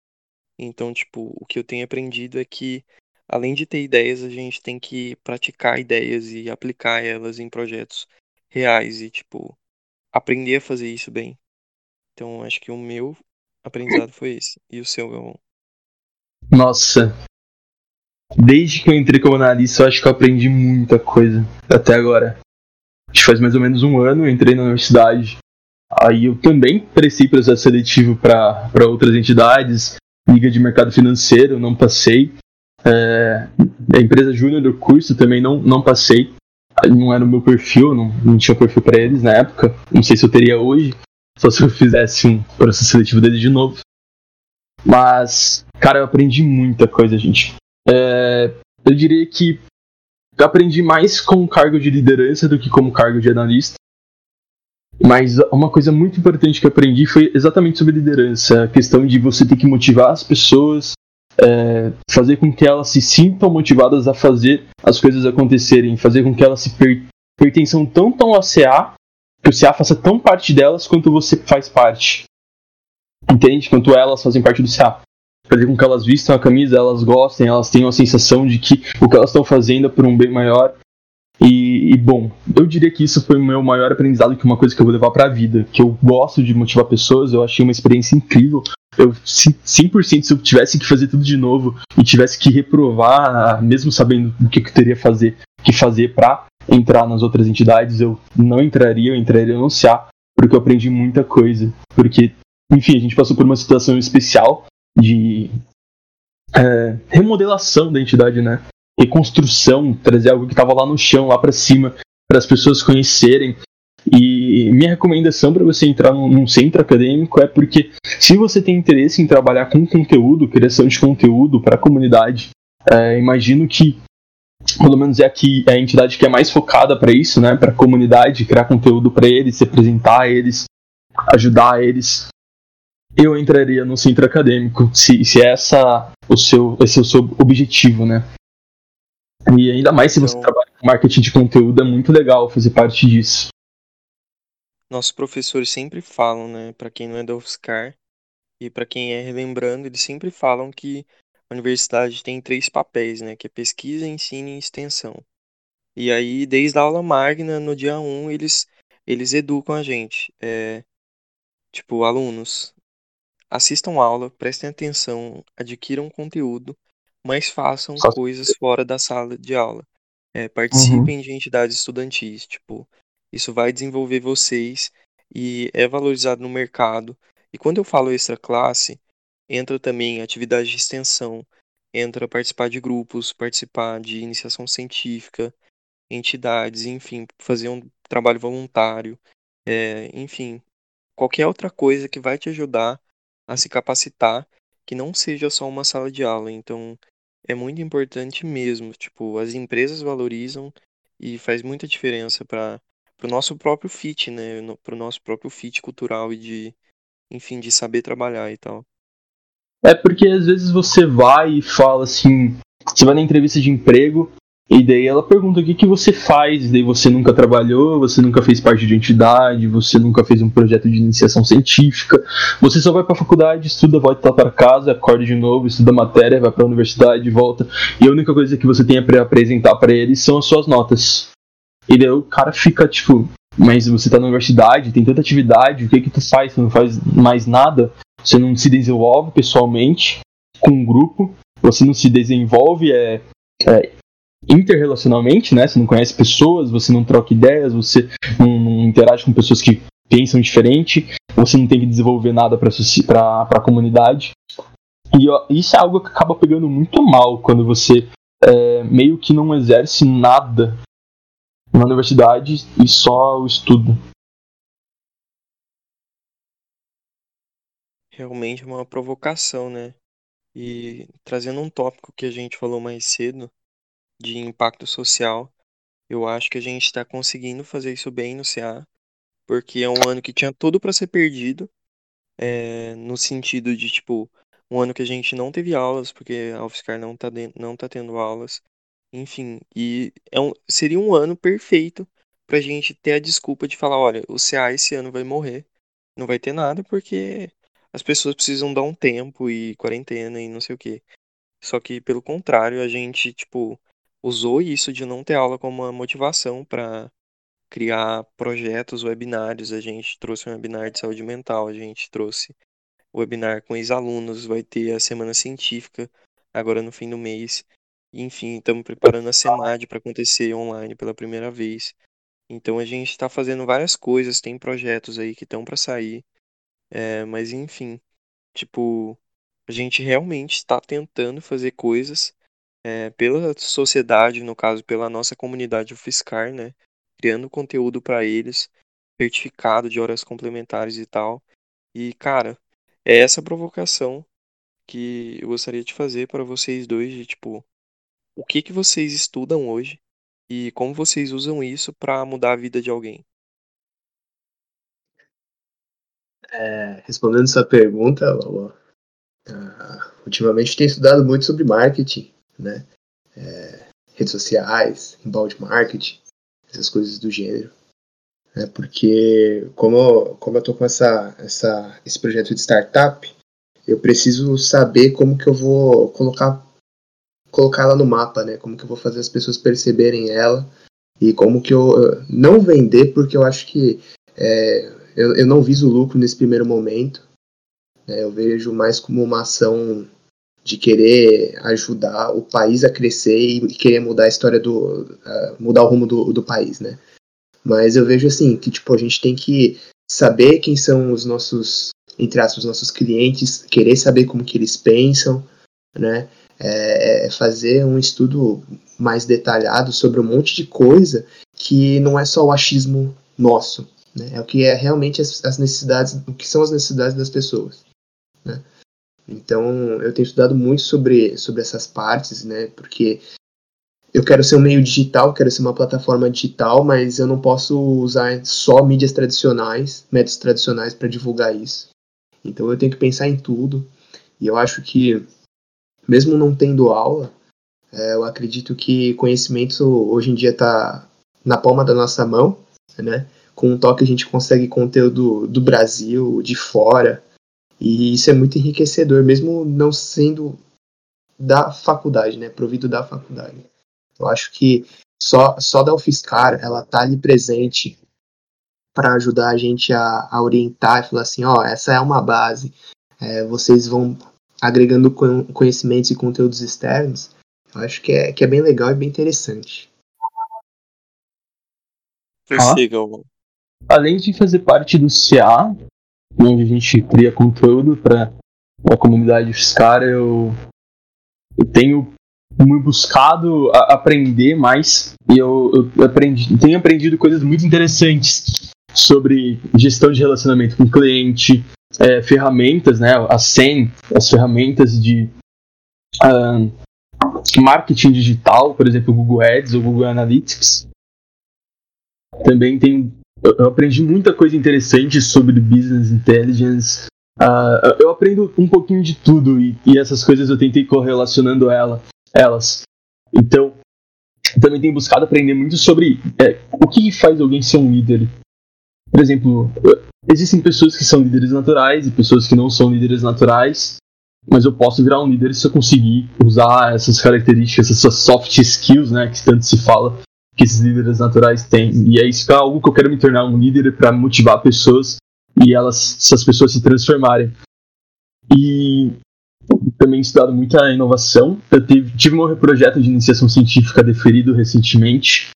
Então, tipo, o que eu tenho aprendido é que, além de ter ideias, a gente tem que praticar ideias e aplicar elas em projetos reais e, tipo, aprender a fazer isso bem. Então, acho que o meu aprendizado foi esse. E o seu, Galvão? Nossa. Desde que eu entrei como analista, eu acho que eu aprendi muita coisa até agora acho que faz mais ou menos um ano, eu entrei na universidade. Aí eu também prestei processo seletivo para outras entidades, Liga de Mercado Financeiro, não passei. É, a empresa júnior do curso também não, não passei. Não era o meu perfil, não, não tinha perfil para eles na época. Não sei se eu teria hoje, só se eu fizesse um processo seletivo dele de novo. Mas, cara, eu aprendi muita coisa, gente. É, eu diria que eu aprendi mais com o cargo de liderança do que como cargo de analista. Mas uma coisa muito importante que eu aprendi foi exatamente sobre liderança, a questão de você ter que motivar as pessoas, é, fazer com que elas se sintam motivadas a fazer as coisas acontecerem, fazer com que elas se per pertençam tão ao CA, que o CA faça tão parte delas quanto você faz parte. Entende? Quanto elas fazem parte do CA fazer com que elas vistam a camisa, elas gostem, elas tenham a sensação de que o que elas estão fazendo é por um bem maior. E, e, bom, eu diria que isso foi o meu maior aprendizado, que é uma coisa que eu vou levar para a vida, que eu gosto de motivar pessoas, eu achei uma experiência incrível. Eu 100% se eu tivesse que fazer tudo de novo e tivesse que reprovar, mesmo sabendo o que eu teria fazer, que fazer para entrar nas outras entidades, eu não entraria, eu entraria no CA, porque eu aprendi muita coisa. Porque, enfim, a gente passou por uma situação especial de é, remodelação da entidade, né? Reconstrução, trazer algo que estava lá no chão, lá para cima, para as pessoas conhecerem. E minha recomendação para você entrar num, num, centro acadêmico é porque se você tem interesse em trabalhar com conteúdo, criação de conteúdo para a comunidade, é, imagino que pelo menos é aqui é a entidade que é mais focada para isso, né, para a comunidade, criar conteúdo para eles, representar eles, ajudar eles. Eu entraria no centro acadêmico, se, se é essa o seu, esse é o seu objetivo, né? E ainda mais se você então, trabalha com marketing de conteúdo, é muito legal fazer parte disso. Nossos professores sempre falam, né, para quem não é da UFSCar e para quem é relembrando, eles sempre falam que a universidade tem três papéis, né, que é pesquisa, ensino e extensão. E aí, desde a aula magna, no dia 1, eles, eles educam a gente. É, tipo, alunos, assistam aula, prestem atenção, adquiram conteúdo, mas façam coisas fora da sala de aula. É, participem uhum. de entidades estudantis, tipo, isso vai desenvolver vocês e é valorizado no mercado. E quando eu falo extra classe, entra também atividade de extensão, entra participar de grupos, participar de iniciação científica, entidades, enfim, fazer um trabalho voluntário, é, enfim, qualquer outra coisa que vai te ajudar a se capacitar, que não seja só uma sala de aula. Então, é muito importante mesmo. Tipo, as empresas valorizam e faz muita diferença para o nosso próprio fit, né? Para o nosso próprio fit cultural e de, enfim, de saber trabalhar e tal. É porque às vezes você vai e fala assim, você vai na entrevista de emprego e daí ela pergunta o que, que você faz, e daí você nunca trabalhou, você nunca fez parte de entidade, você nunca fez um projeto de iniciação científica, você só vai para a faculdade, estuda, volta para casa, acorda de novo, estuda matéria, vai para a universidade, volta, e a única coisa que você tem para apresentar para eles são as suas notas. E daí o cara fica tipo, mas você tá na universidade, tem tanta atividade, o que que tu faz? Você não faz mais nada? Você não se desenvolve pessoalmente com um grupo, você não se desenvolve é, é interrelacionalmente, né? Você não conhece pessoas, você não troca ideias, você não, não interage com pessoas que pensam diferente, você não tem que desenvolver nada para a comunidade. E ó, isso é algo que acaba pegando muito mal quando você é, meio que não exerce nada na universidade e só o estudo. Realmente é uma provocação, né? E trazendo um tópico que a gente falou mais cedo, de impacto social. Eu acho que a gente está conseguindo fazer isso bem no CA, porque é um ano que tinha tudo para ser perdido, é, no sentido de, tipo, um ano que a gente não teve aulas, porque a UFSCar não tá, de, não tá tendo aulas, enfim, e é um, seria um ano perfeito pra gente ter a desculpa de falar, olha, o CA esse ano vai morrer, não vai ter nada, porque as pessoas precisam dar um tempo e quarentena e não sei o que. Só que, pelo contrário, a gente, tipo, usou isso de não ter aula como uma motivação para criar projetos, webinários. A gente trouxe um webinar de saúde mental, a gente trouxe webinar com ex-alunos, vai ter a semana científica agora no fim do mês. Enfim, estamos preparando a SEMAD para acontecer online pela primeira vez. Então a gente está fazendo várias coisas, tem projetos aí que estão para sair. É, mas enfim, tipo, a gente realmente está tentando fazer coisas é, pela sociedade, no caso, pela nossa comunidade UFSCar, né? Criando conteúdo para eles, certificado de horas complementares e tal. E, cara, é essa provocação que eu gostaria de fazer para vocês dois, de tipo, o que que vocês estudam hoje e como vocês usam isso para mudar a vida de alguém? É, respondendo essa pergunta, uh, ultimamente tenho estudado muito sobre marketing né? É, redes sociais, inbound marketing, essas coisas do gênero. Né? Porque como, como eu tô com essa, essa, esse projeto de startup, eu preciso saber como que eu vou colocar colocar ela no mapa, né? Como que eu vou fazer as pessoas perceberem ela e como que eu não vender, porque eu acho que é, eu, eu não viso lucro nesse primeiro momento. Né? Eu vejo mais como uma ação de querer ajudar o país a crescer e querer mudar a história do. Uh, mudar o rumo do, do país, né? Mas eu vejo assim, que tipo, a gente tem que saber quem são os nossos, entre aspas, os nossos clientes, querer saber como que eles pensam, né? É, é fazer um estudo mais detalhado sobre um monte de coisa que não é só o achismo nosso, né? É o que é realmente as, as necessidades, o que são as necessidades das pessoas, né? Então, eu tenho estudado muito sobre, sobre essas partes, né? Porque eu quero ser um meio digital, quero ser uma plataforma digital, mas eu não posso usar só mídias tradicionais, métodos tradicionais para divulgar isso. Então eu tenho que pensar em tudo. E eu acho que, mesmo não tendo aula, é, eu acredito que conhecimento hoje em dia está na palma da nossa mão, né? Com um toque a gente consegue conteúdo do Brasil, de fora, e isso é muito enriquecedor, mesmo não sendo da faculdade, né? Provido da faculdade. Eu acho que só, só da UFSCar, ela tá ali presente para ajudar a gente a, a, orientar e falar assim, ó, essa é uma base, é, vocês vão agregando conhecimentos e conteúdos externos, eu acho que é, que é bem legal e bem interessante. Prossiga, Além de fazer parte do CA, onde a gente cria conteúdo para a comunidade fiscal, eu, eu tenho me buscado a aprender mais e eu, eu aprendi, tenho aprendido coisas muito interessantes sobre gestão de relacionamento com o cliente, é, ferramentas, né, a SEM, as ferramentas de uh, marketing digital, por exemplo, o Google Ads ou Google Analytics. Também tem, eu aprendi muita coisa interessante sobre business intelligence. Uh, eu aprendo um pouquinho de tudo e, e essas coisas eu tentei correlacionando ela, elas. Então, também tenho buscado aprender muito sobre é, o que faz alguém ser um líder. Por exemplo, existem pessoas que são líderes naturais e pessoas que não são líderes naturais mas eu posso virar um líder se eu conseguir usar essas características, essas soft skills, né, que tanto se fala que esses líderes naturais têm. E é isso que é algo que eu quero me tornar um líder para motivar pessoas e elas, essas pessoas se transformarem. E também estudado muita inovação. Eu tive, tive meu projeto de iniciação científica deferido recentemente,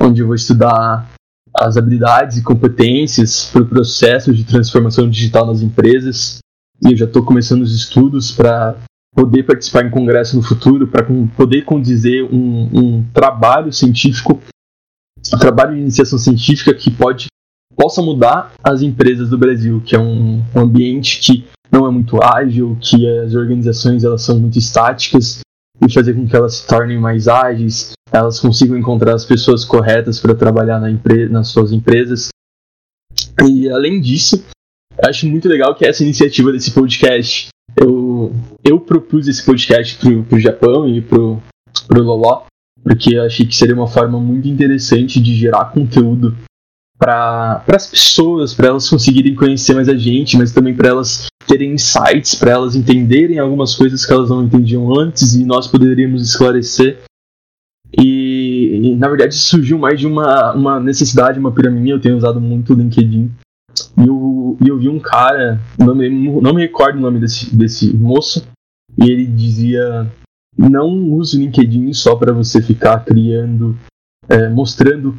onde eu vou estudar as habilidades e competências para o processo de transformação digital nas empresas. E eu já estou começando os estudos para poder participar em congresso no futuro, para poder condizer um, um, trabalho científico, um trabalho de iniciação científica que pode possa mudar as empresas do Brasil, que é um, um ambiente que não é muito ágil, que as organizações elas são muito estáticas e fazer com que elas se tornem mais ágeis, elas consigam encontrar as pessoas corretas para trabalhar na nas suas empresas. E além disso, acho muito legal que essa iniciativa desse podcast. Eu, eu propus esse podcast pro, pro Japão e pro, pro Loló, porque eu achei que seria uma forma muito interessante de gerar conteúdo para as pessoas, para elas conseguirem conhecer mais a gente, mas também para elas terem insights, para elas entenderem algumas coisas que elas não entendiam antes e nós poderíamos esclarecer. Na verdade surgiu mais de uma, uma necessidade, uma pirâmide. Eu tenho usado muito o LinkedIn e eu, eu vi um cara, não me, não me recordo o nome desse, desse moço, e ele dizia: não use o LinkedIn só para você ficar criando, é, mostrando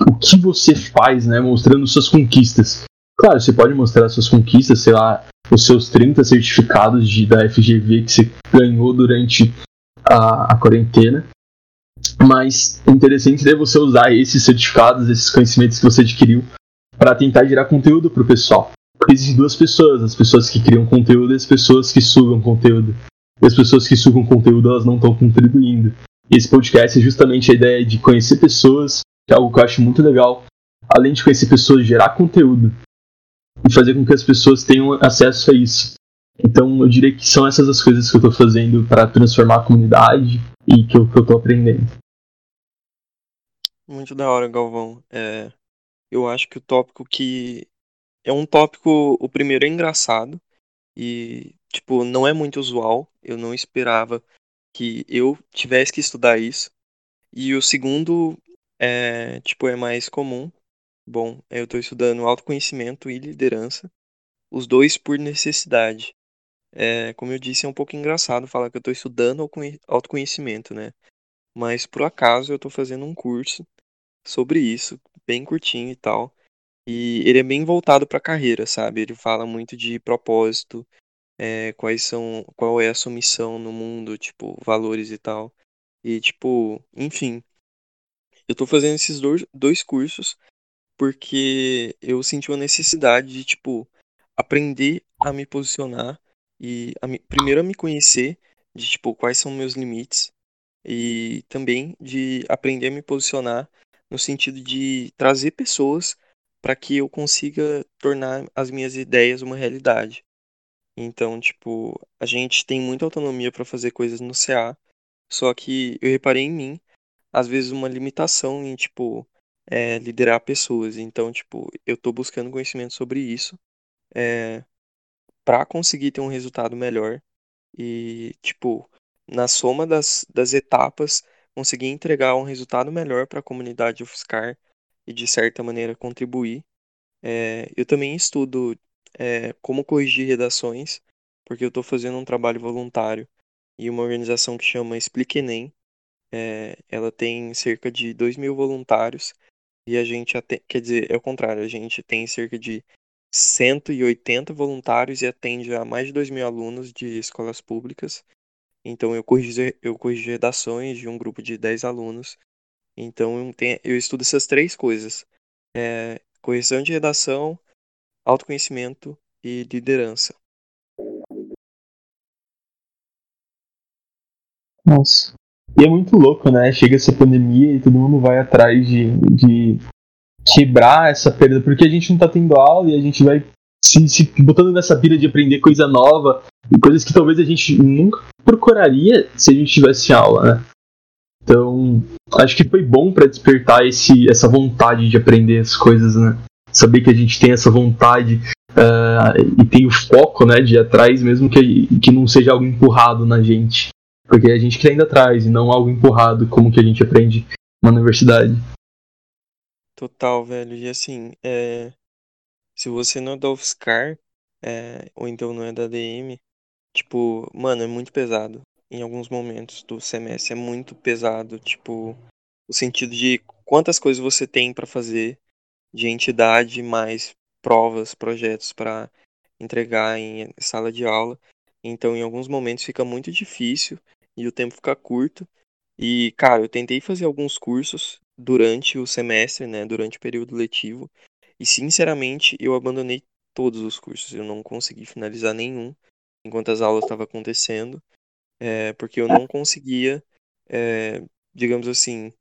o que você faz, né? Mostrando suas conquistas. Claro, você pode mostrar suas conquistas, sei lá, os seus 30 certificados de, da FGV que você ganhou durante a, a quarentena. Mas o interessante é você usar esses certificados, esses conhecimentos que você adquiriu para tentar gerar conteúdo para o pessoal. Porque existem duas pessoas, as pessoas que criam conteúdo e as pessoas que sugam conteúdo. E as pessoas que sugam conteúdo, elas não estão contribuindo. Esse podcast é justamente a ideia de conhecer pessoas, que é algo que eu acho muito legal. Além de conhecer pessoas, gerar conteúdo. E fazer com que as pessoas tenham acesso a isso. Então eu diria que são essas as coisas que eu estou fazendo para transformar a comunidade e que eu, estou aprendendo. Muito da hora, Galvão. É, eu acho que o tópico que. É um tópico. O primeiro é engraçado. E, tipo, não é muito usual. Eu não esperava que eu tivesse que estudar isso. E o segundo é, tipo, é mais comum. Bom, eu estou estudando autoconhecimento e liderança. Os dois por necessidade. É, como eu disse, é um pouco engraçado falar que eu estou estudando autoconhecimento, né? Mas por acaso eu estou fazendo um curso sobre isso, bem curtinho e tal. E ele é bem voltado para a carreira, sabe? Ele fala muito de propósito, é, quais são, qual é a sua missão no mundo, tipo, valores e tal. E tipo, enfim. Eu tô fazendo esses dois, dois cursos porque eu senti uma necessidade de, tipo, aprender a me posicionar e a me, primeiro a me conhecer de, tipo, quais são meus limites e também de aprender a me posicionar no sentido de trazer pessoas para que eu consiga tornar as minhas ideias uma realidade. Então, tipo, a gente tem muita autonomia para fazer coisas no CA, só que eu reparei em mim, às vezes, uma limitação em, tipo, é, liderar pessoas. Então, tipo, eu tô buscando conhecimento sobre isso é, para conseguir ter um resultado melhor e, tipo, na soma das, das etapas, conseguir entregar um resultado melhor para a comunidade UFSCar e, de certa maneira, contribuir. É, eu também estudo é, como corrigir redações, porque eu estou fazendo um trabalho voluntário e uma organização que chama Explique Enem. É, ela tem cerca de 2 mil voluntários e a gente, quer dizer, é o contrário, a gente tem cerca de 180 voluntários e atende a mais de 2 mil alunos de escolas públicas. Então eu corrijo, eu corrijo redações de um grupo de 10 alunos. Então eu, tenho, eu estudo essas três coisas. É, correção de redação, autoconhecimento e liderança. Nossa. E é muito louco, né? Chega essa pandemia e todo mundo vai atrás de, de quebrar essa perda, porque a gente não tá tendo aula e a gente vai se, se botando nessa pira de aprender coisa nova e coisas que talvez a gente nunca procuraria se a gente tivesse aula, né? Então, acho que foi bom para despertar esse, essa vontade de aprender as coisas, né? Saber que a gente tem essa vontade uh, e tem o foco, né, de ir atrás, mesmo que, que não seja algo empurrado na gente. Porque a gente quer ir atrás e não algo empurrado como que a gente aprende na universidade. Total, velho. E assim, é... se você não é da UFSCar, é... ou então não é da DM, tipo, mano, é muito pesado. Em alguns momentos do semestre é muito pesado, tipo, o sentido de quantas coisas você tem para fazer de entidade mais provas, projetos para entregar em sala de aula. Então, em alguns momentos fica muito difícil e o tempo fica curto. E, cara, eu tentei fazer alguns cursos durante o semestre, né, durante o período letivo, e sinceramente eu abandonei todos os cursos. Eu não consegui finalizar nenhum enquanto as aulas estavam acontecendo, é, porque eu não conseguia, é, digamos assim,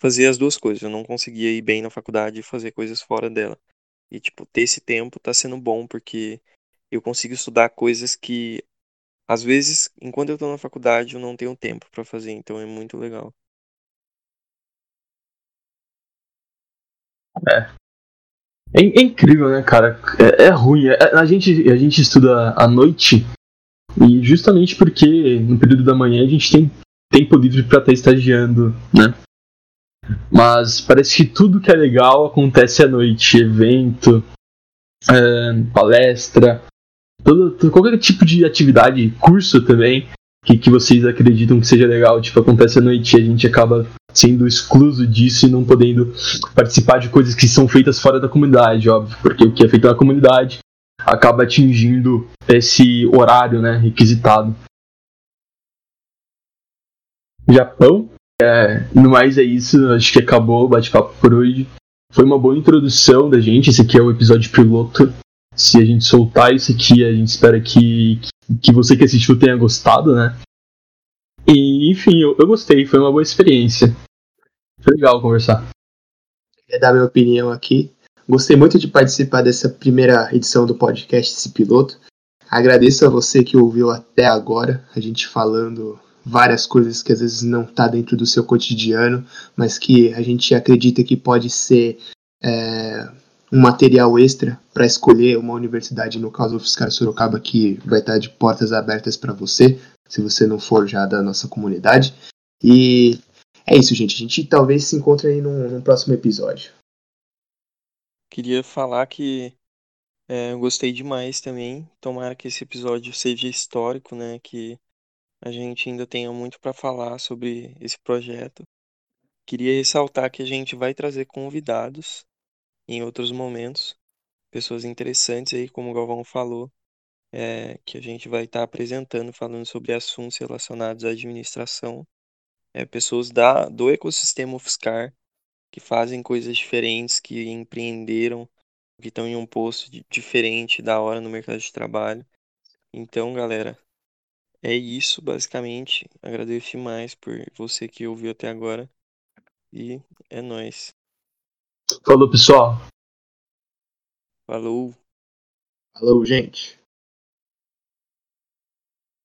fazer as duas coisas. Eu não conseguia ir bem na faculdade e fazer coisas fora dela. E, tipo, ter esse tempo tá sendo bom, porque eu consigo estudar coisas que às vezes, enquanto eu tô na faculdade, eu não tenho tempo para fazer, então é muito legal. É. É, é incrível, né, cara? É, é ruim. É, a, gente, a gente estuda à noite e justamente porque no período da manhã a gente tem tempo livre para estar tá estagiando, né? Mas parece que tudo que é legal acontece à noite. Evento, é, palestra, todo, qualquer tipo de atividade, curso também, que, que vocês acreditam que seja legal, tipo, acontece à noite e a gente acaba sendo excluso disso e não podendo participar de coisas que são feitas fora da comunidade, óbvio, porque o que é feito na comunidade acaba atingindo esse horário, né, requisitado. Japão, é, no mais é isso, acho que acabou o bate-papo por hoje. Foi uma boa introdução da gente, esse aqui é o episódio piloto se a gente soltar isso aqui, a gente espera que, que você que assistiu tenha gostado, né? E, enfim, eu, eu gostei, foi uma boa experiência. Foi legal conversar. Queria dar minha opinião aqui. Gostei muito de participar dessa primeira edição do podcast, esse piloto. Agradeço a você que ouviu até agora, a gente falando várias coisas que às vezes não está dentro do seu cotidiano, mas que a gente acredita que pode ser é, um material extra para escolher uma universidade, no caso o Fiscar Sorocaba, que vai estar de portas abertas para você, se você não for já da nossa comunidade. E é isso, gente. A gente talvez se encontre aí num, num próximo episódio. Queria falar que é, eu gostei demais também. Tomara que esse episódio seja histórico, né? Que a gente ainda tenha muito para falar sobre esse projeto. Queria ressaltar que a gente vai trazer convidados em outros momentos. Pessoas interessantes aí, como o Galvão falou, é, que a gente vai estar tá apresentando, falando sobre assuntos relacionados à administração. É, pessoas da, do ecossistema UFSCar, que fazem coisas diferentes, que empreenderam, que estão em um posto diferente da hora no mercado de trabalho. Então, galera, é isso, basicamente. Agradeço demais por você que ouviu até agora. E é nóis. Falou, pessoal. Falou. Falou, gente.